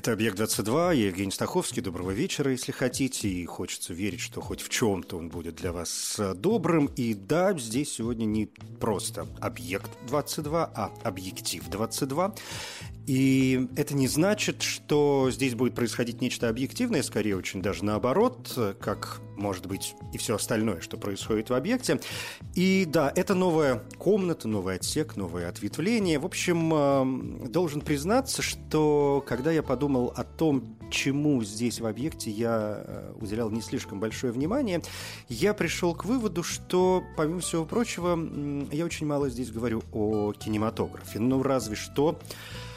Это «Объект-22», я Евгений Стаховский. Доброго вечера, если хотите. И хочется верить, что хоть в чем-то он будет для вас э, добрым. И да, здесь сегодня не просто «Объект-22», а «Объектив-22». И это не значит, что здесь будет происходить нечто объективное, скорее очень даже наоборот, как может быть и все остальное, что происходит в объекте. И да, это новая комната, новый отсек, новое ответвление. В общем, э, должен признаться, что когда я подумал о том, чему здесь в объекте я э, уделял не слишком большое внимание, я пришел к выводу, что, помимо всего прочего, я очень мало здесь говорю о кинематографе. Ну, разве что а,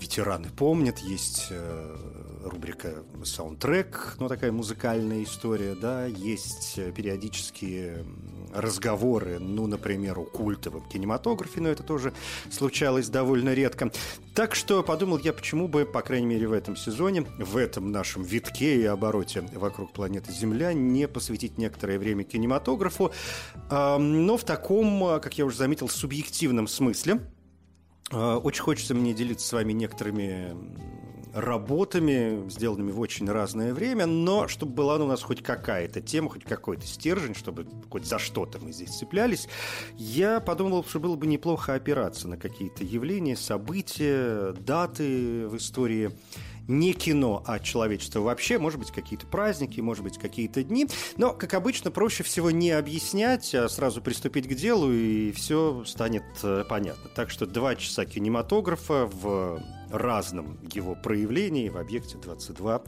ветераны помнят, есть э, рубрика саундтрек, ну такая музыкальная история, да, есть э, периодические разговоры, ну, например, о культовом кинематографе, но это тоже случалось довольно редко. Так что подумал я, почему бы, по крайней мере, в этом сезоне, в этом нашем витке и обороте вокруг планеты Земля не посвятить некоторое время кинематографу, но в таком, как я уже заметил, субъективном смысле – а, очень хочется мне делиться с вами некоторыми работами, сделанными в очень разное время, но чтобы была у нас хоть какая-то тема, хоть какой-то стержень, чтобы хоть за что-то мы здесь цеплялись, я подумал, что было бы неплохо опираться на какие-то явления, события, даты в истории не кино, а человечество вообще. Может быть, какие-то праздники, может быть, какие-то дни. Но, как обычно, проще всего не объяснять, а сразу приступить к делу, и все станет э, понятно. Так что два часа кинематографа в разном его проявлении в «Объекте 22»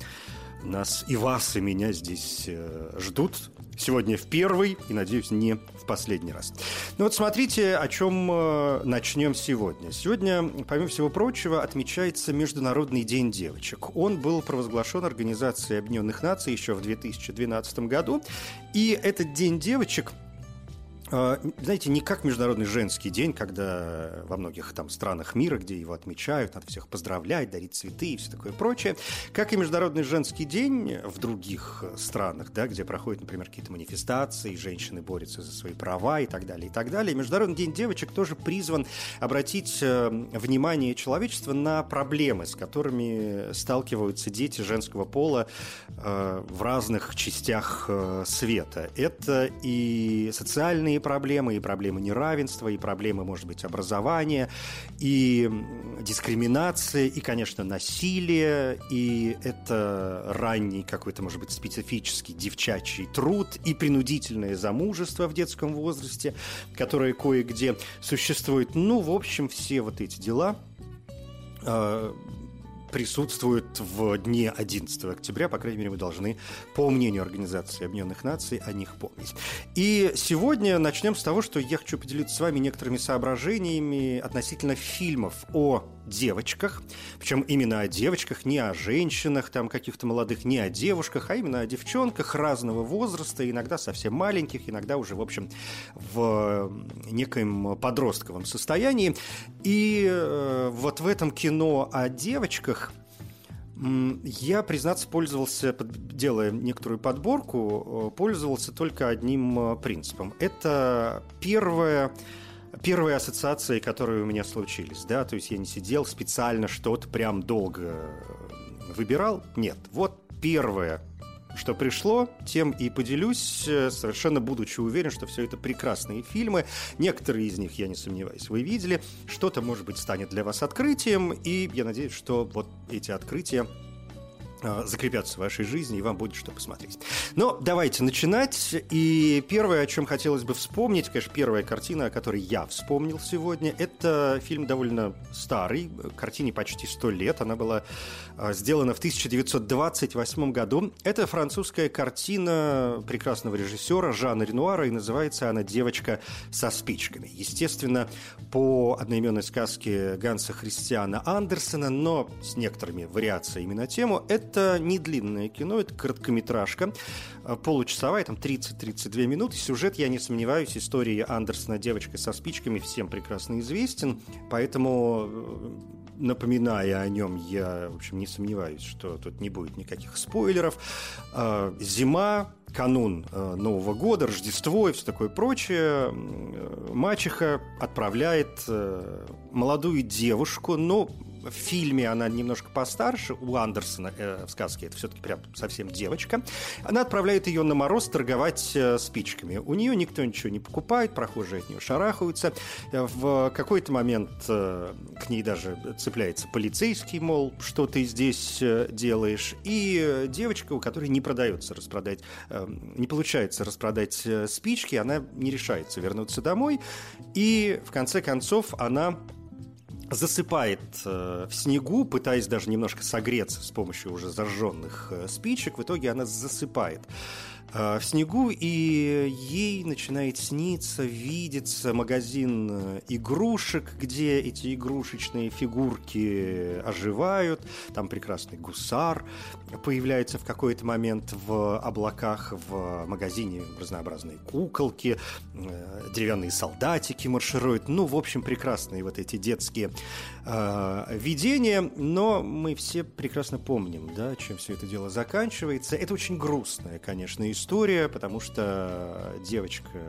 нас и вас, и меня здесь э, ждут. Сегодня в первый и, надеюсь, не в последний раз. Ну вот смотрите, о чем э, начнем сегодня. Сегодня, помимо всего прочего, отмечается Международный день девочек. Он был провозглашен Организацией Объединенных Наций еще в 2012 году. И этот день девочек – знаете, не как Международный женский день, когда во многих там странах мира, где его отмечают, надо всех поздравлять, дарить цветы и все такое прочее, как и Международный женский день в других странах, да, где проходят, например, какие-то манифестации, женщины борются за свои права и так далее, и так далее. Международный день девочек тоже призван обратить э, внимание человечества на проблемы, с которыми сталкиваются дети женского пола э, в разных частях э, света. Это и социальные социальные проблемы, и проблемы неравенства, и проблемы, может быть, образования, и дискриминации, и, конечно, насилие, и это ранний какой-то, может быть, специфический девчачий труд, и принудительное замужество в детском возрасте, которое кое-где существует. Ну, в общем, все вот эти дела присутствуют в дне 11 октября. По крайней мере, мы должны, по мнению Организации Объединенных Наций, о них помнить. И сегодня начнем с того, что я хочу поделиться с вами некоторыми соображениями относительно фильмов о девочках. Причем именно о девочках, не о женщинах там каких-то молодых, не о девушках, а именно о девчонках разного возраста, иногда совсем маленьких, иногда уже, в общем, в некоем подростковом состоянии. И э, вот в этом кино о девочках я, признаться, пользовался, делая некоторую подборку, э, пользовался только одним э, принципом. Это первое первые ассоциации, которые у меня случились, да, то есть я не сидел специально что-то прям долго выбирал, нет, вот первое, что пришло, тем и поделюсь, э, совершенно будучи уверен, что все это прекрасные фильмы. Некоторые из них, я не сомневаюсь, вы видели. Что-то, может быть, станет для вас открытием, и я надеюсь, что вот эти открытия Э, закрепятся в вашей жизни, и вам будет что посмотреть. Но давайте начинать. И первое, о чем хотелось бы вспомнить, конечно, первая картина, о которой я вспомнил сегодня, это фильм довольно старый, картине почти сто лет. Она была э, сделана в 1928 году. Это французская картина прекрасного режиссера Жана Ренуара, и называется она «Девочка со спичками». Естественно, по одноименной сказке Ганса Христиана Андерсена, но с некоторыми вариациями на тему. Это это не длинное кино, это короткометражка, э, получасовая, там 30-32 минуты. Сюжет, я не сомневаюсь, истории Андерсона «Девочка со спичками» всем прекрасно известен, поэтому э, напоминая о нем, я, в общем, не сомневаюсь, что тут не будет никаких спойлеров. Э, зима, канун Нового года, Рождество и все такое прочее, мачеха отправляет молодую девушку, но в фильме она немножко постарше, у Андерсона э, в сказке это все-таки прям совсем девочка. Она отправляет ее на мороз торговать э, спичками. У нее никто ничего не покупает, прохожие от нее шарахаются. Э, в какой-то момент э, к ней даже цепляется полицейский, мол, что ты здесь э, делаешь. И э, девочка, у которой не продается распродать, э, не получается распродать э, спички, она не решается вернуться домой. И в конце концов она засыпает э, в снегу, пытаясь даже немножко согреться с помощью уже зажженных э, спичек. В итоге она засыпает в снегу, и ей начинает сниться, видеться магазин э, игрушек, где эти игрушечные фигурки оживают. Там прекрасный гусар появляется в какой-то момент в облаках, в магазине разнообразные куколки, э, деревянные солдатики маршируют. Ну, в общем, прекрасные вот эти детские э, видения, но мы все прекрасно помним, да, чем все это дело заканчивается. Это очень грустная, конечно, история потому что девочка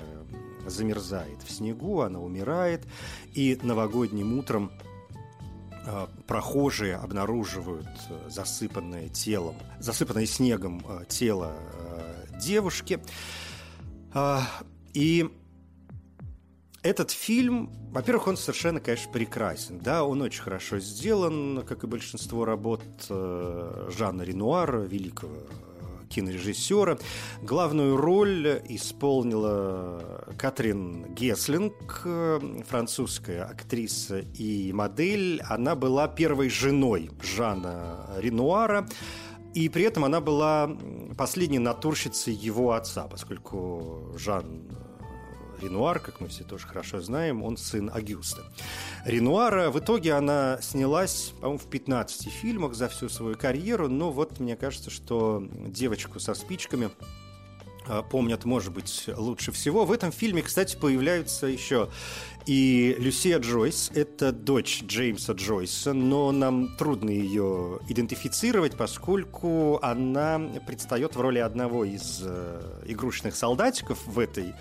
замерзает в снегу, она умирает, и новогодним утром а, прохожие обнаруживают засыпанное телом, засыпанное снегом а, тело а, девушки. И этот фильм, во-первых, он совершенно, конечно, прекрасен. Да, он очень хорошо сделан, как и большинство работ Жанна Ренуара, великого кинорежиссера. Главную роль исполнила Катрин Геслинг, французская актриса и модель. Она была первой женой Жана Ренуара. И при этом она была последней натурщицей его отца, поскольку Жан Ренуар, как мы все тоже хорошо знаем, он сын Агюста. Ренуара, в итоге она снялась, по-моему, в 15 фильмах за всю свою карьеру, но вот мне кажется, что девочку со спичками помнят, может быть, лучше всего. В этом фильме, кстати, появляются еще и Люсия Джойс – это дочь Джеймса Джойса, но нам трудно ее идентифицировать, поскольку она предстает в роли одного из э, игрушечных солдатиков в этой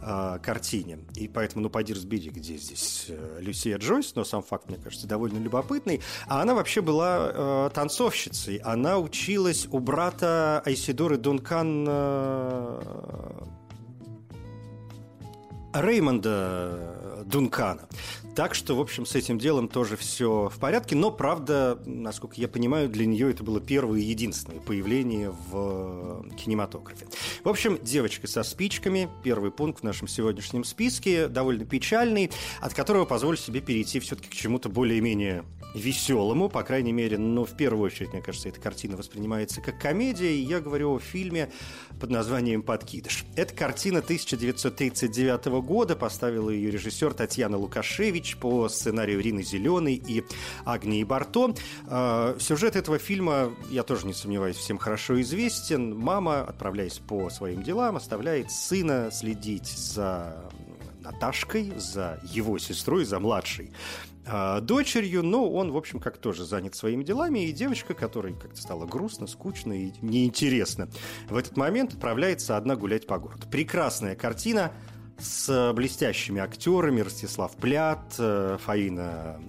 э, картине. И поэтому, ну, пойди разбери, где здесь э, Люсия Джойс, но сам факт, мне кажется, довольно любопытный. А она вообще была э, танцовщицей. Она училась у брата Айсидоры Дункан э, Реймонда Дункана. Так что, в общем, с этим делом тоже все в порядке. Но, правда, насколько я понимаю, для нее это было первое и единственное появление в кинематографе. В общем, девочка со спичками, первый пункт в нашем сегодняшнем списке, довольно печальный, от которого позволю себе перейти все-таки к чему-то более-менее веселому, по крайней мере, но в первую очередь, мне кажется, эта картина воспринимается как комедия, и я говорю о фильме под названием «Подкидыш». Это картина 1939 года, поставила ее режиссер Татьяна Лукашевич по сценарию Рины Зеленой и Агнии Барто. А, сюжет этого фильма, я тоже не сомневаюсь, всем хорошо известен. Мама, отправляясь по своим делам, оставляет сына следить за Наташкой, за его сестрой, за младшей э, дочерью, но он, в общем, как тоже занят своими делами, и девочка, которой как-то стало грустно, скучно и неинтересно, в этот момент отправляется одна гулять по городу. Прекрасная картина с блестящими актерами. Ростислав Плят, э, Фаина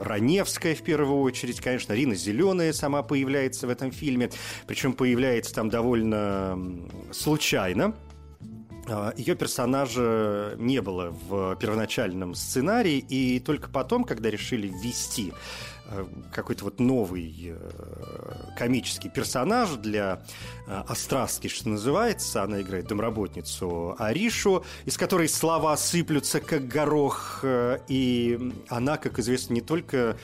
Раневская в первую очередь, конечно, Рина Зеленая сама появляется в этом фильме, причем появляется там довольно случайно, а, ее персонажа не было в первоначальном сценарии, и только потом, когда решили ввести Э, какой-то вот новый э, комический персонаж для Острастки, что называется. Она играет домработницу Аришу, из которой слова сыплются как горох. И она, как известно, не только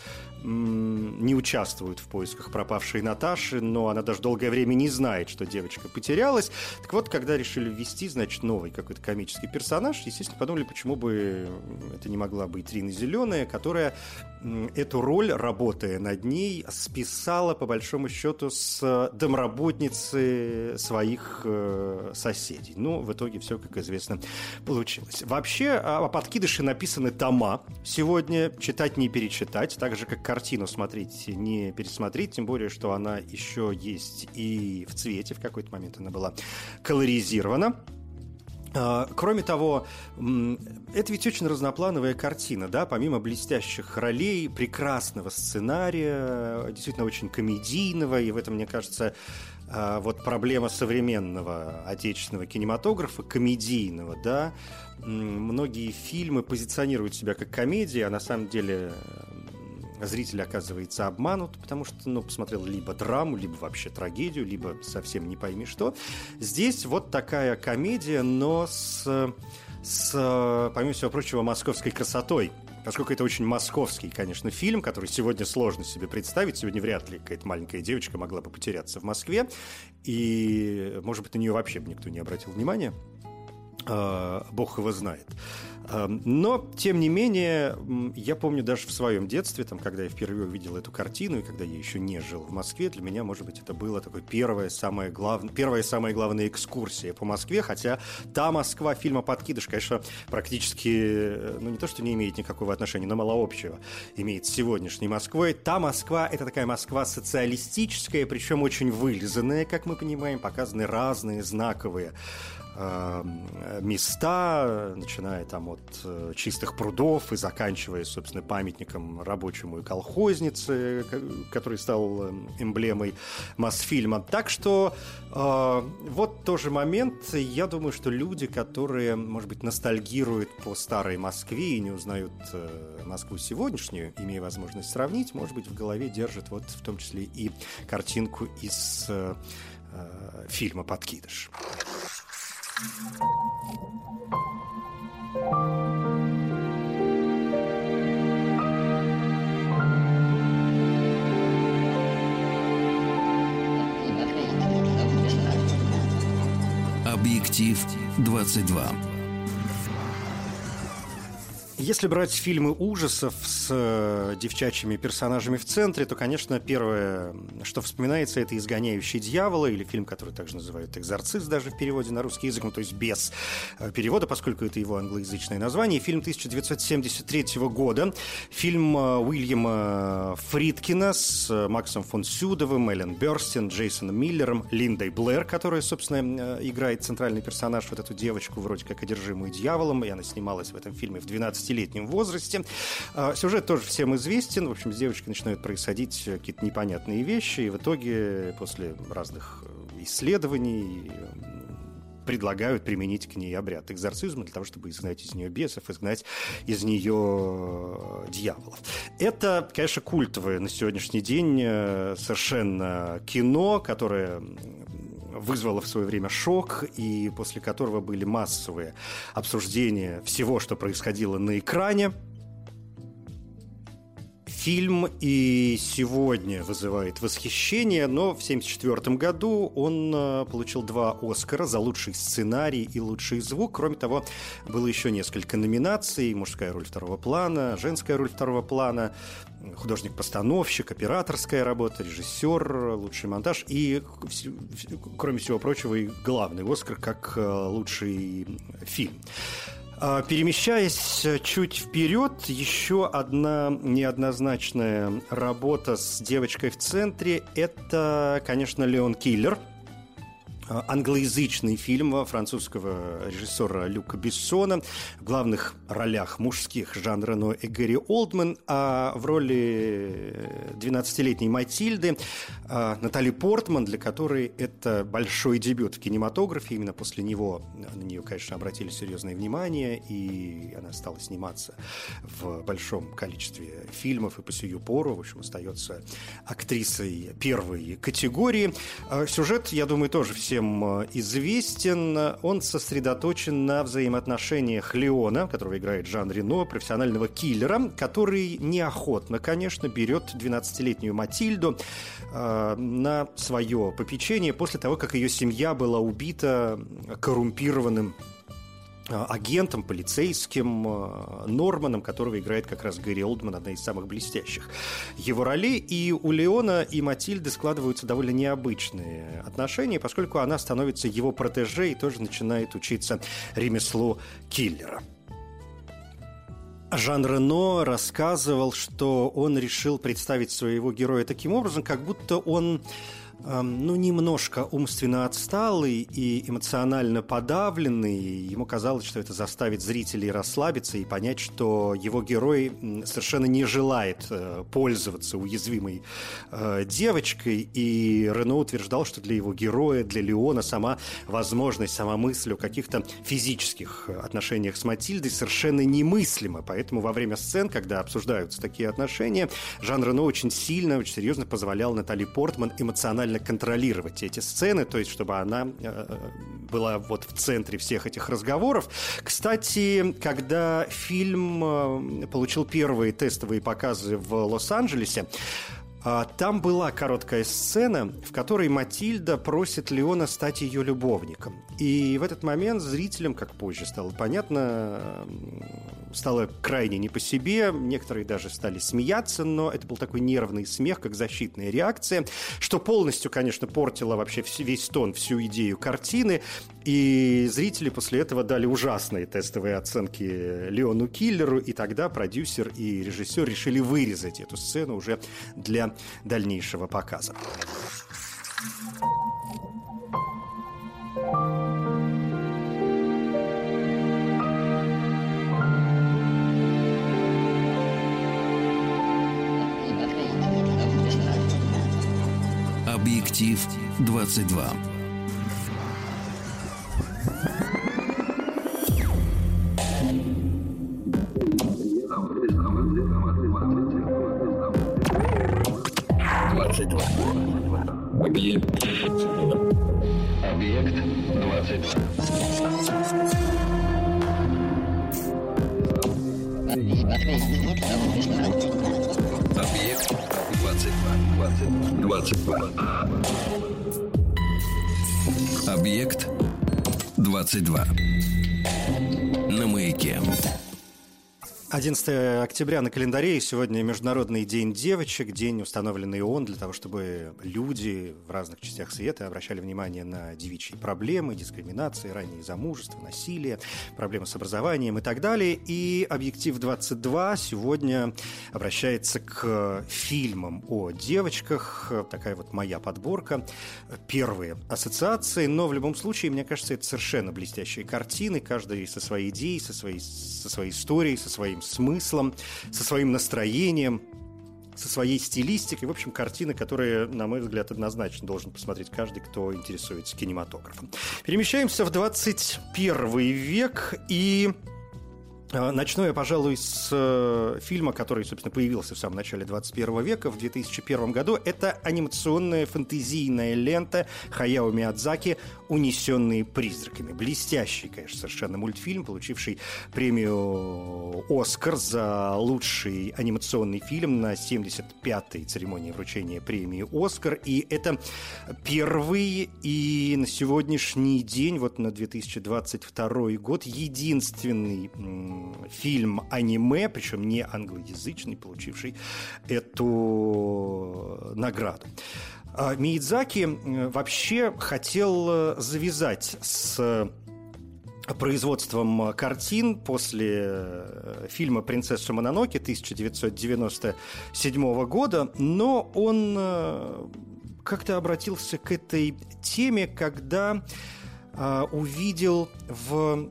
не участвует в поисках пропавшей Наташи, но она даже долгое время не знает, что девочка потерялась. Так вот, когда решили ввести, значит, новый какой-то комический персонаж, естественно, подумали, почему бы это не могла быть Рина Зеленая, которая эту роль, работая над ней, списала, по большому счету, с домработницы своих э, соседей. Ну, в итоге все, как известно, получилось. Вообще, о подкидыше написаны тома. Сегодня читать не перечитать, так же, как картину смотреть не пересмотреть, тем более, что она еще есть и в цвете, в какой-то момент она была колоризирована. А, кроме того, это ведь очень разноплановая картина, да, помимо блестящих ролей, прекрасного сценария, действительно очень комедийного, и в этом, мне кажется, а, вот проблема современного отечественного кинематографа, комедийного, да, многие фильмы позиционируют себя как комедии, а на самом деле зритель оказывается обманут, потому что, ну, посмотрел либо драму, либо вообще трагедию, либо совсем не пойми что. Здесь вот такая комедия, но с, с помимо всего прочего, московской красотой. Поскольку это очень московский, конечно, фильм, который сегодня сложно себе представить. Сегодня вряд ли какая-то маленькая девочка могла бы потеряться в Москве. И, может быть, на нее вообще бы никто не обратил внимания. А, бог его знает. Эм, но, тем не менее, я помню даже в своем детстве, там, когда я впервые увидел эту картину, и когда я еще не жил в Москве, для меня, может быть, это было такое первое, самое главное, первая самая главная экскурсия по Москве, хотя та Москва фильма «Подкидыш», конечно, практически, э, ну, не то, что не имеет никакого отношения, но мало общего имеет с сегодняшней Москвой. Та Москва – это такая Москва социалистическая, причем очень вылизанная, как мы понимаем, показаны разные знаковые места, начиная там от э, чистых прудов и заканчивая, собственно, памятником рабочему и колхознице, который стал эм, эмблемой Мосфильма. Так что э, вот тоже момент. Я думаю, что люди, которые, может быть, ностальгируют по старой Москве и не узнают э, Москву сегодняшнюю, имея возможность сравнить, может быть, в голове держат вот в том числе и картинку из фильма «Подкидыш». Объектив 22. Если брать фильмы ужасов с э, девчачьими персонажами в центре, то, конечно, первое, что вспоминается, это «Изгоняющий дьявола» или фильм, который также называют «Экзорцист» даже в переводе на русский язык, ну, то есть без э, перевода, поскольку это его англоязычное название. Фильм 1973 года. Фильм э, Уильяма Фридкина с Максом фон Сюдовым, Эллен Берстин, Джейсоном Миллером, Линдой Блэр, которая, собственно, играет центральный персонаж, вот эту девочку, вроде как одержимую дьяволом, и она снималась в этом фильме в 12 15-летнем возрасте. А, сюжет тоже всем известен. В общем, с девочкой начинают происходить какие-то непонятные вещи, и в итоге после разных э, исследований предлагают применить к ней обряд экзорцизма для того, чтобы изгнать из нее бесов, изгнать из нее дьяволов. Это, конечно, культовое на сегодняшний день э, совершенно кино, которое вызвало в свое время шок, и после которого были массовые обсуждения всего, что происходило на экране. Фильм и сегодня вызывает восхищение, но в 1974 году он э, получил два Оскара за лучший сценарий и лучший звук. Кроме того, было еще несколько номинаций. Мужская роль второго плана, женская роль второго плана, художник-постановщик, операторская работа, режиссер, лучший монтаж и, кроме всего прочего, и главный Оскар как э, лучший фильм. А, перемещаясь чуть вперед, еще одна неоднозначная работа с девочкой в центре – это, конечно, Леон Киллер – англоязычный фильм французского режиссера Люка Бессона. В главных ролях мужских Жан Рено и Гэри Олдман, а в роли 12-летней Матильды э, Натали Портман, для которой это большой дебют в кинематографе. Именно после него на нее, конечно, обратили серьезное внимание, и она стала сниматься в большом количестве фильмов и по сию пору, в общем, остается актрисой первой категории. Э, сюжет, я думаю, тоже все всем э, известен. Он сосредоточен на взаимоотношениях Леона, которого играет Жан Рено, профессионального киллера, который неохотно, конечно, берет 12-летнюю Матильду э, на свое попечение после того, как ее семья была убита коррумпированным агентом, полицейским э, Норманом, которого играет как раз Гэри Олдман, одна из самых блестящих его ролей. И у Леона и Матильды складываются довольно необычные отношения, поскольку она становится его протеже и тоже начинает учиться ремеслу киллера. Жан Рено рассказывал, что он решил представить своего героя таким образом, как будто он ну, немножко умственно отсталый и эмоционально подавленный. Ему казалось, что это заставит зрителей расслабиться и понять, что его герой совершенно не желает э, пользоваться уязвимой э, девочкой. И Рено утверждал, что для его героя, для Леона сама возможность, сама мысль о каких-то физических отношениях с Матильдой совершенно немыслима. Поэтому во время сцен, когда обсуждаются такие отношения, Жан Рено очень сильно, очень серьезно позволял Натали Портман эмоционально максимально контролировать эти сцены, то есть чтобы она э, была вот в центре всех этих разговоров. Кстати, когда фильм э, получил первые тестовые показы в Лос-Анджелесе, там была короткая сцена, в которой Матильда просит Леона стать ее любовником. И в этот момент зрителям, как позже стало понятно, стало крайне не по себе. Некоторые даже стали смеяться, но это был такой нервный смех, как защитная реакция, что полностью, конечно, портило вообще весь тон, всю идею картины. И зрители после этого дали ужасные тестовые оценки Леону Киллеру, и тогда продюсер и режиссер решили вырезать эту сцену уже для дальнейшего показа. Объектив 22. Объект. Объект 22. Объект 22. 22. Объект 22. 11 октября на календаре, и сегодня Международный день девочек, день, установленный ООН для того, чтобы люди в разных частях света обращали внимание на девичьи проблемы, дискриминации, раннее замужество, насилие, проблемы с образованием и так далее. И «Объектив 22» сегодня обращается к фильмам о девочках. Такая вот моя подборка. Первые ассоциации, но в любом случае, мне кажется, это совершенно блестящие картины, каждый со своей идеей, со своей, со своей историей, со своим смыслом, со своим настроением, со своей стилистикой. В общем, картины, которые, на мой взгляд, однозначно должен посмотреть каждый, кто интересуется кинематографом. Перемещаемся в 21 век и Начну я, пожалуй, с э, фильма, который, собственно, появился в самом начале 21 века, в 2001 году. Это анимационная фэнтезийная лента Хаяо Миядзаки «Унесенные призраками». Блестящий, конечно, совершенно мультфильм, получивший премию «Оскар» за лучший анимационный фильм на 75-й церемонии вручения премии «Оскар». И это первый и на сегодняшний день, вот на 2022 год, единственный фильм-аниме, причем не англоязычный, получивший эту награду. А Миядзаки вообще хотел э, завязать с производством картин после э, фильма «Принцесса Мононоке» 1997 года, но он э, как-то обратился к этой теме, когда э, увидел в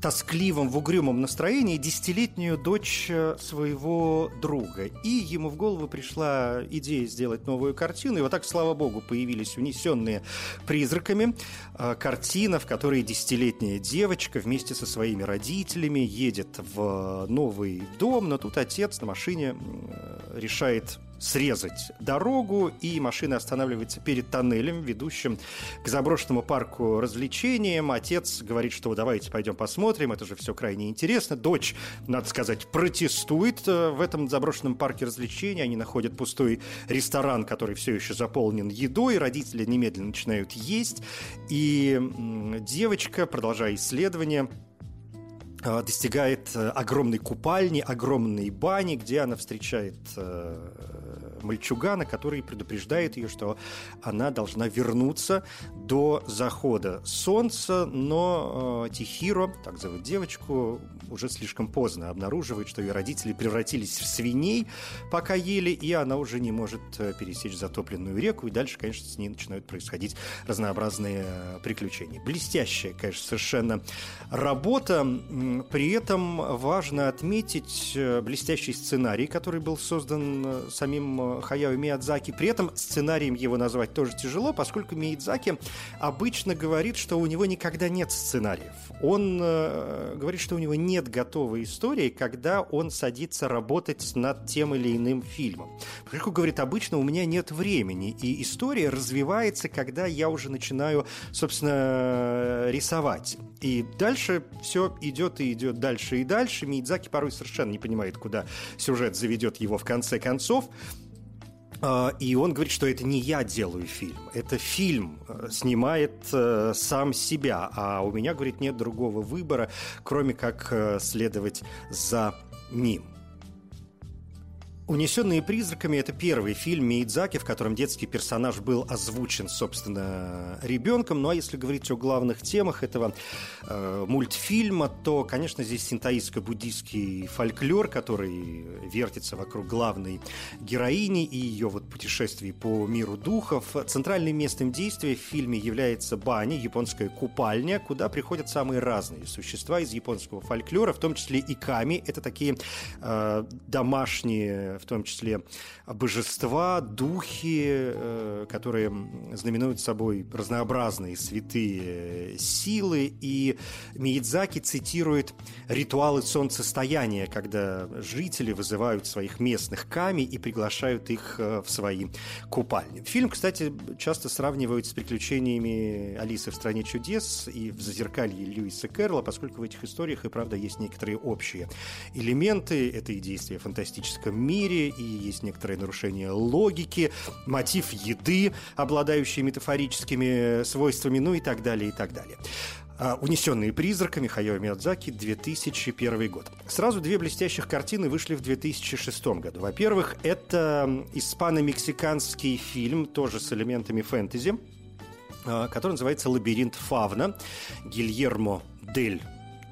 тоскливом, в угрюмом настроении десятилетнюю дочь э, своего друга. И ему в голову пришла идея сделать новую картину. И вот так, слава богу, появились унесенные призраками. Э, картина, в которой десятилетняя девочка вместе со своими родителями едет в новый дом, но тут отец на машине э, решает срезать дорогу, и машина останавливается перед тоннелем, ведущим к заброшенному парку развлечениям. Отец говорит, что давайте пойдем посмотрим, это же все крайне интересно. Дочь, надо сказать, протестует э, в этом заброшенном парке развлечений. Они находят пустой ресторан, который все еще заполнен едой. Родители немедленно начинают есть. И девочка, продолжая исследование, э, достигает э, огромной купальни, огромной бани, где она встречает мальчугана, который предупреждает ее, что она должна вернуться до захода солнца, но э, Тихиро, так зовут девочку, уже слишком поздно обнаруживает, что ее родители превратились в свиней, пока ели, и она уже не может э, пересечь затопленную реку, и дальше, конечно, с ней начинают происходить разнообразные э, приключения. Блестящая, конечно, совершенно работа. При этом важно отметить э, блестящий сценарий, который был создан самим Хаяо Миядзаки. При этом сценарием его назвать тоже тяжело, поскольку Миядзаки обычно говорит, что у него никогда нет сценариев. Он э, говорит, что у него нет готовой истории, когда он садится работать над тем или иным фильмом. Поскольку, говорит, обычно у меня нет времени, и история развивается, когда я уже начинаю, собственно, рисовать. И дальше все идет и идет дальше и дальше. Миядзаки порой совершенно не понимает, куда сюжет заведет его в конце концов. А, и он говорит, что это не я делаю фильм, это фильм э, снимает э, сам себя, а у меня, говорит, нет другого выбора, кроме как э, следовать за ним. «Унесенные призраками» — это первый фильм Миядзаки, в котором детский персонаж был озвучен, собственно, ребенком. Ну а если говорить о главных темах этого э, мультфильма, то, конечно, здесь синтаистско-буддийский фольклор, который вертится вокруг главной героини и ее вот путешествий по миру духов. Центральным местом действия в фильме является баня, японская купальня, куда приходят самые разные существа из японского фольклора, в том числе и ками. Это такие э, домашние в том числе божества, духи, э, которые знаменуют собой разнообразные святые силы. И Миядзаки цитирует ритуалы солнцестояния, когда жители вызывают своих местных ками и приглашают их э, в свои купальни. Фильм, кстати, часто сравнивают с приключениями Алисы в «Стране чудес» и в «Зазеркалье» Льюиса Кэрролла, поскольку в этих историях и правда есть некоторые общие элементы. Это и действия в фантастическом мире, и есть некоторые нарушения логики, мотив еды, обладающий метафорическими свойствами, ну и так далее, и так далее. А, «Унесенные призраками» Хайо Миядзаки, 2001 год. Сразу две блестящих картины вышли в 2006 году. Во-первых, это испано-мексиканский фильм, тоже с элементами фэнтези, а, который называется «Лабиринт Фавна» Гильермо Дель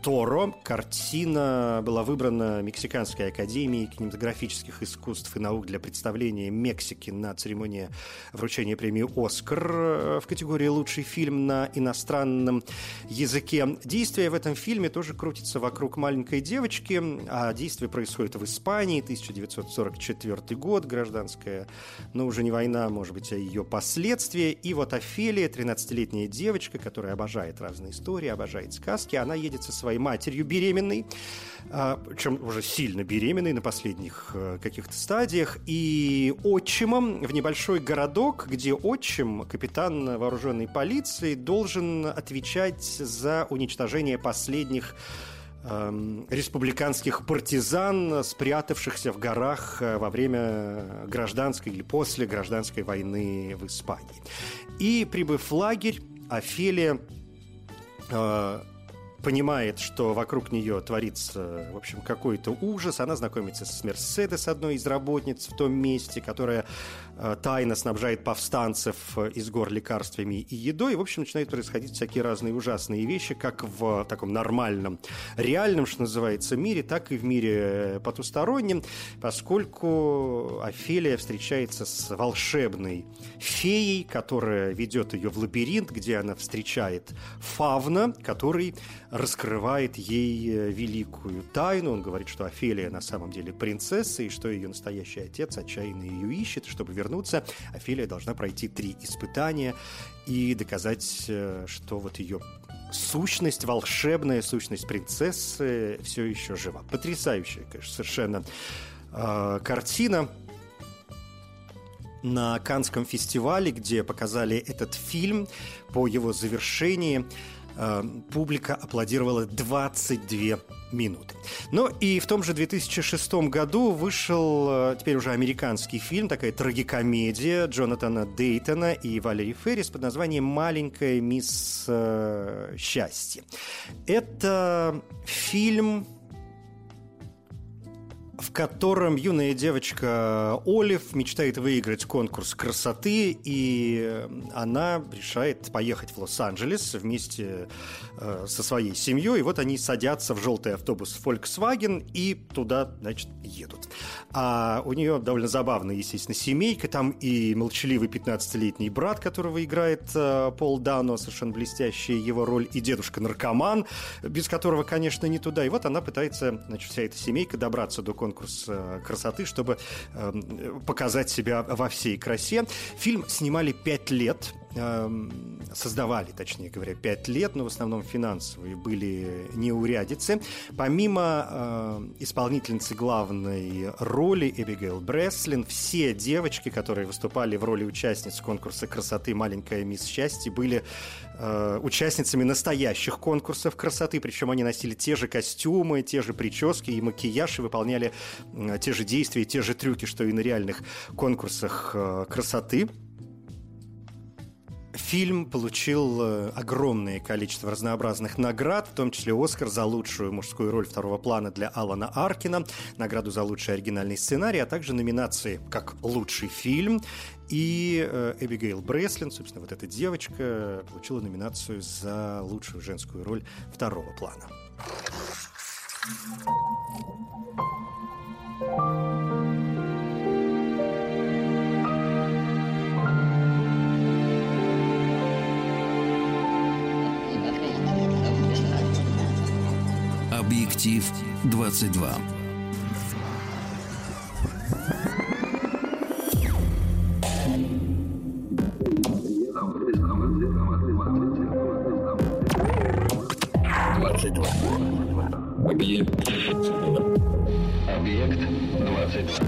Торо. Картина была выбрана Мексиканской академией кинематографических искусств и наук для представления Мексики на церемонии вручения премии «Оскар» в категории «Лучший фильм на иностранном языке». Действие в этом фильме тоже крутится вокруг маленькой девочки, а действие происходит в Испании, 1944 год, гражданская, но уже не война, может быть, а ее последствия. И вот Офелия, 13-летняя девочка, которая обожает разные истории, обожает сказки, она едет со своей своей матерью беременной, а, чем уже сильно беременной на последних э, каких-то стадиях, и отчимом в небольшой городок, где отчим, капитан вооруженной полиции, должен отвечать за уничтожение последних эм, республиканских партизан, спрятавшихся в горах э, во время гражданской или после гражданской войны в Испании. И, прибыв в лагерь, Офелия э, понимает, что вокруг нее творится, в общем, какой-то ужас. Она знакомится с Мерседес, одной из работниц в том месте, которая э, тайно снабжает повстанцев э, из гор лекарствами и едой. И, в общем, начинают происходить всякие разные ужасные вещи, как в таком нормальном, реальном, что называется, мире, так и в мире потустороннем, поскольку Офелия встречается с волшебной феей, которая ведет ее в лабиринт, где она встречает Фавна, который раскрывает ей э, великую тайну. Он говорит, что Офелия на самом деле принцесса, и что ее настоящий отец отчаянно ее ищет. Чтобы вернуться, Офелия должна пройти три испытания и доказать, э, что вот ее сущность, волшебная сущность принцессы все еще жива. Потрясающая, конечно, совершенно э, картина на Канском фестивале, где показали этот фильм по его завершении – Э, публика аплодировала 22 минуты. Но и в том же 2006 году вышел э, теперь уже американский фильм, такая трагикомедия Джонатана Дейтона и Валери Феррис под названием «Маленькая мисс э, счастье». Это фильм в котором юная девочка Олив мечтает выиграть конкурс красоты, и она решает поехать в Лос-Анджелес вместе э, со своей семьей. И вот они садятся в желтый автобус Volkswagen и туда, значит, едут. А у нее довольно забавная, естественно, семейка. Там и молчаливый 15-летний брат, которого играет э, Пол Дано, совершенно блестящая его роль, и дедушка-наркоман, без которого, конечно, не туда. И вот она пытается, значит, вся эта семейка добраться до конкурса конкурс э, красоты, чтобы эм, показать себя во всей красе. Фильм снимали пять лет, создавали, точнее говоря, пять лет, но в основном финансовые были неурядицы. Помимо э, исполнительницы главной роли Эбигейл Бреслин, все девочки, которые выступали в роли участниц конкурса красоты «Маленькая мисс счастья», были э, участницами настоящих конкурсов красоты, причем они носили те же костюмы, те же прически и макияж, и выполняли э, те же действия, те же трюки, что и на реальных конкурсах красоты. Фильм получил э, огромное количество разнообразных наград, в том числе Оскар за лучшую мужскую роль второго плана для Алана Аркина, награду за лучший оригинальный сценарий, а также номинации как лучший фильм. И э, Эбигейл Бреслин, собственно, вот эта девочка, получила номинацию за лучшую женскую роль второго плана. Объектив 22. Объект. Объект 22.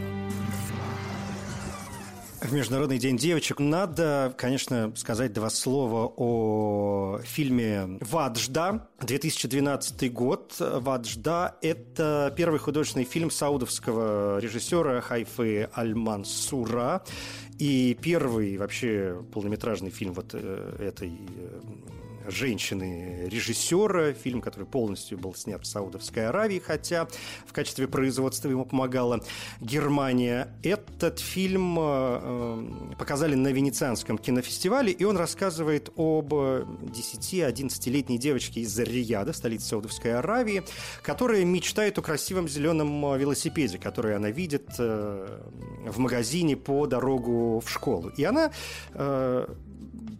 В Международный день девочек надо, конечно, сказать два слова о фильме «Ваджда». 2012 год. «Ваджда» — это первый художественный фильм саудовского режиссера Хайфы Аль-Мансура и первый вообще полнометражный фильм вот э, этой э, женщины-режиссера, фильм, который полностью был снят в Саудовской Аравии, хотя в качестве производства ему помогала Германия. Этот фильм э, показали на Венецианском кинофестивале, и он рассказывает об 10-11-летней девочке из Рияда, столицы Саудовской Аравии, которая мечтает о красивом зеленом велосипеде, который она видит э, в магазине по дорогу в школу. И она э,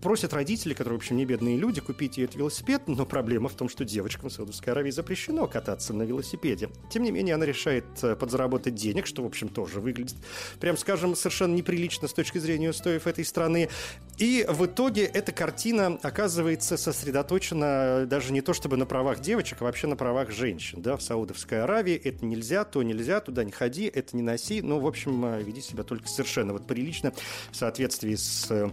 просят родители, которые, в общем, не бедные люди, купить ей этот велосипед, но проблема в том, что девочкам в Саудовской Аравии запрещено кататься на велосипеде. Тем не менее, она решает э, подзаработать денег, что, в общем, тоже выглядит, прям скажем, совершенно неприлично с точки зрения устоев этой страны. И в итоге эта картина оказывается сосредоточена даже не то чтобы на правах девочек, а вообще на правах женщин. Да, в Саудовской Аравии это нельзя, то нельзя, туда не ходи, это не носи. Ну, в общем, э, веди себя только совершенно вот прилично в соответствии с э, Э,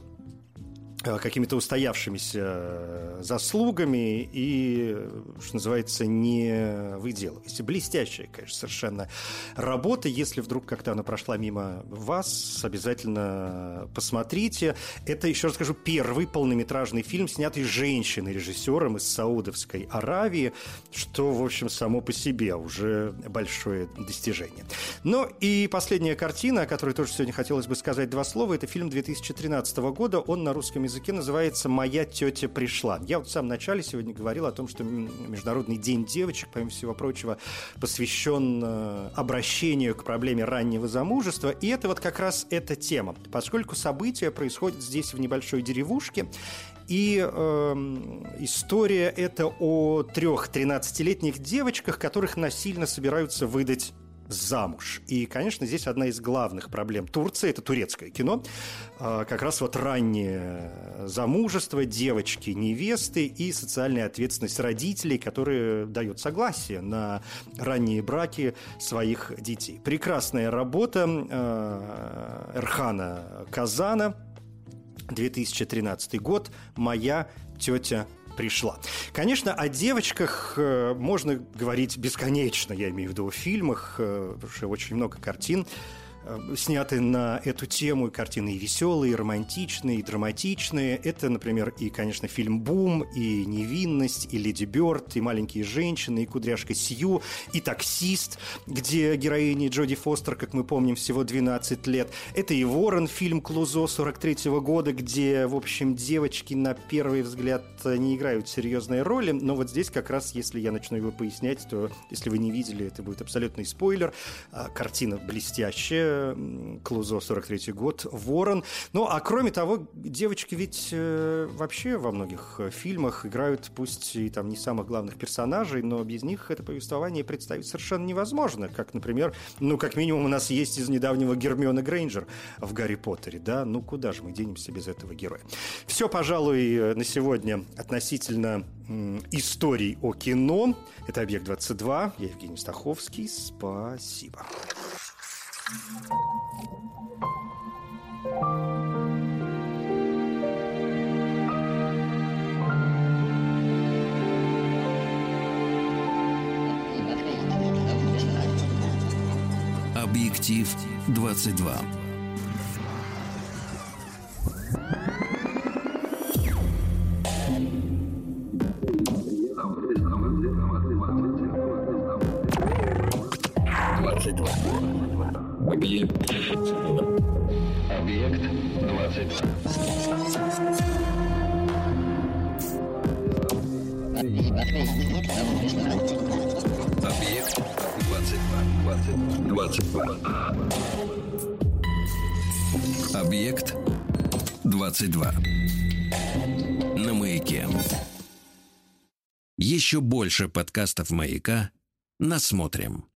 какими-то устоявшимися э, заслугами и, что называется, не выделывайся. Блестящая, конечно, совершенно работа. Если вдруг как-то она прошла мимо вас, обязательно посмотрите. Это, еще раз скажу, первый полнометражный фильм, снятый женщиной, режиссером из Саудовской Аравии, что, в общем, само по себе уже большое достижение. Ну и последняя картина, о которой тоже сегодня хотелось бы сказать два слова, это фильм 2013 года. Он на русском языке называется «Моя тетя пришла». Я вот в самом начале сегодня говорил о том, что Международный день девочек, помимо всего прочего, посвящен э, обращению к проблеме раннего замужества. И это вот как раз эта тема. Поскольку события происходят здесь в небольшой деревушке, и э, история это о трех 13-летних девочках, которых насильно собираются выдать замуж. И, конечно, здесь одна из главных проблем Турции, это турецкое кино, а, как раз вот раннее замужество, девочки, невесты и социальная ответственность родителей, которые дают согласие на ранние браки своих детей. Прекрасная работа а, Эрхана Казана, 2013 год «Моя тетя пришла. Конечно, о девочках э, можно говорить бесконечно, я имею в виду в фильмах, э, потому что очень много картин сняты на эту тему картины и веселые, и романтичные, и драматичные. Это, например, и, конечно, фильм «Бум», и «Невинность», и «Леди Бёрд», и «Маленькие женщины», и «Кудряшка Сью», и «Таксист», где героине Джоди Фостер, как мы помним, всего 12 лет. Это и «Ворон», фильм Клузо 43 -го года, где, в общем, девочки на первый взгляд не играют серьезной роли, но вот здесь как раз, если я начну его пояснять, то, если вы не видели, это будет абсолютный спойлер. А, картина блестящая, Клузо, 43 год, Ворон. Ну, а кроме того, девочки ведь э, вообще во многих э, фильмах играют, пусть и там не самых главных персонажей, но без них это повествование представить совершенно невозможно. Как, например, ну, как минимум у нас есть из недавнего Гермиона Грейнджер в «Гарри Поттере», да? Ну, куда же мы денемся без этого героя? Все, пожалуй, э, на сегодня относительно историй о кино. Это «Объект-22». Я Евгений Стаховский. Спасибо. Объектив 22. 22. На маяке. Еще больше подкастов маяка. Насмотрим.